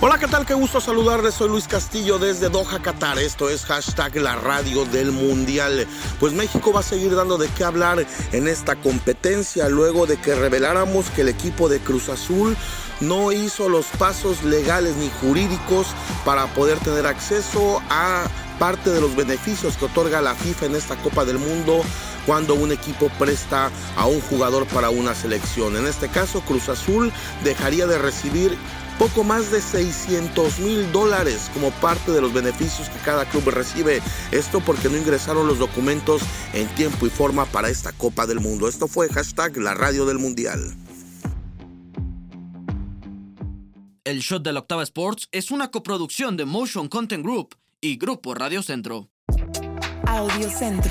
Hola, ¿qué tal? Qué gusto saludarles. Soy Luis Castillo desde Doha, Qatar. Esto es hashtag la radio del Mundial. Pues México va a seguir dando de qué hablar en esta competencia luego de que reveláramos que el equipo de Cruz Azul no hizo los pasos legales ni jurídicos para poder tener acceso a parte de los beneficios que otorga la FIFA en esta Copa del Mundo cuando un equipo presta a un jugador para una selección. En este caso, Cruz Azul dejaría de recibir poco más de 600 mil dólares como parte de los beneficios que cada club recibe. Esto porque no ingresaron los documentos en tiempo y forma para esta Copa del Mundo. Esto fue hashtag la radio del Mundial. El Shot de la Octava Sports es una coproducción de Motion Content Group y Grupo Radio Centro. Audio Centro.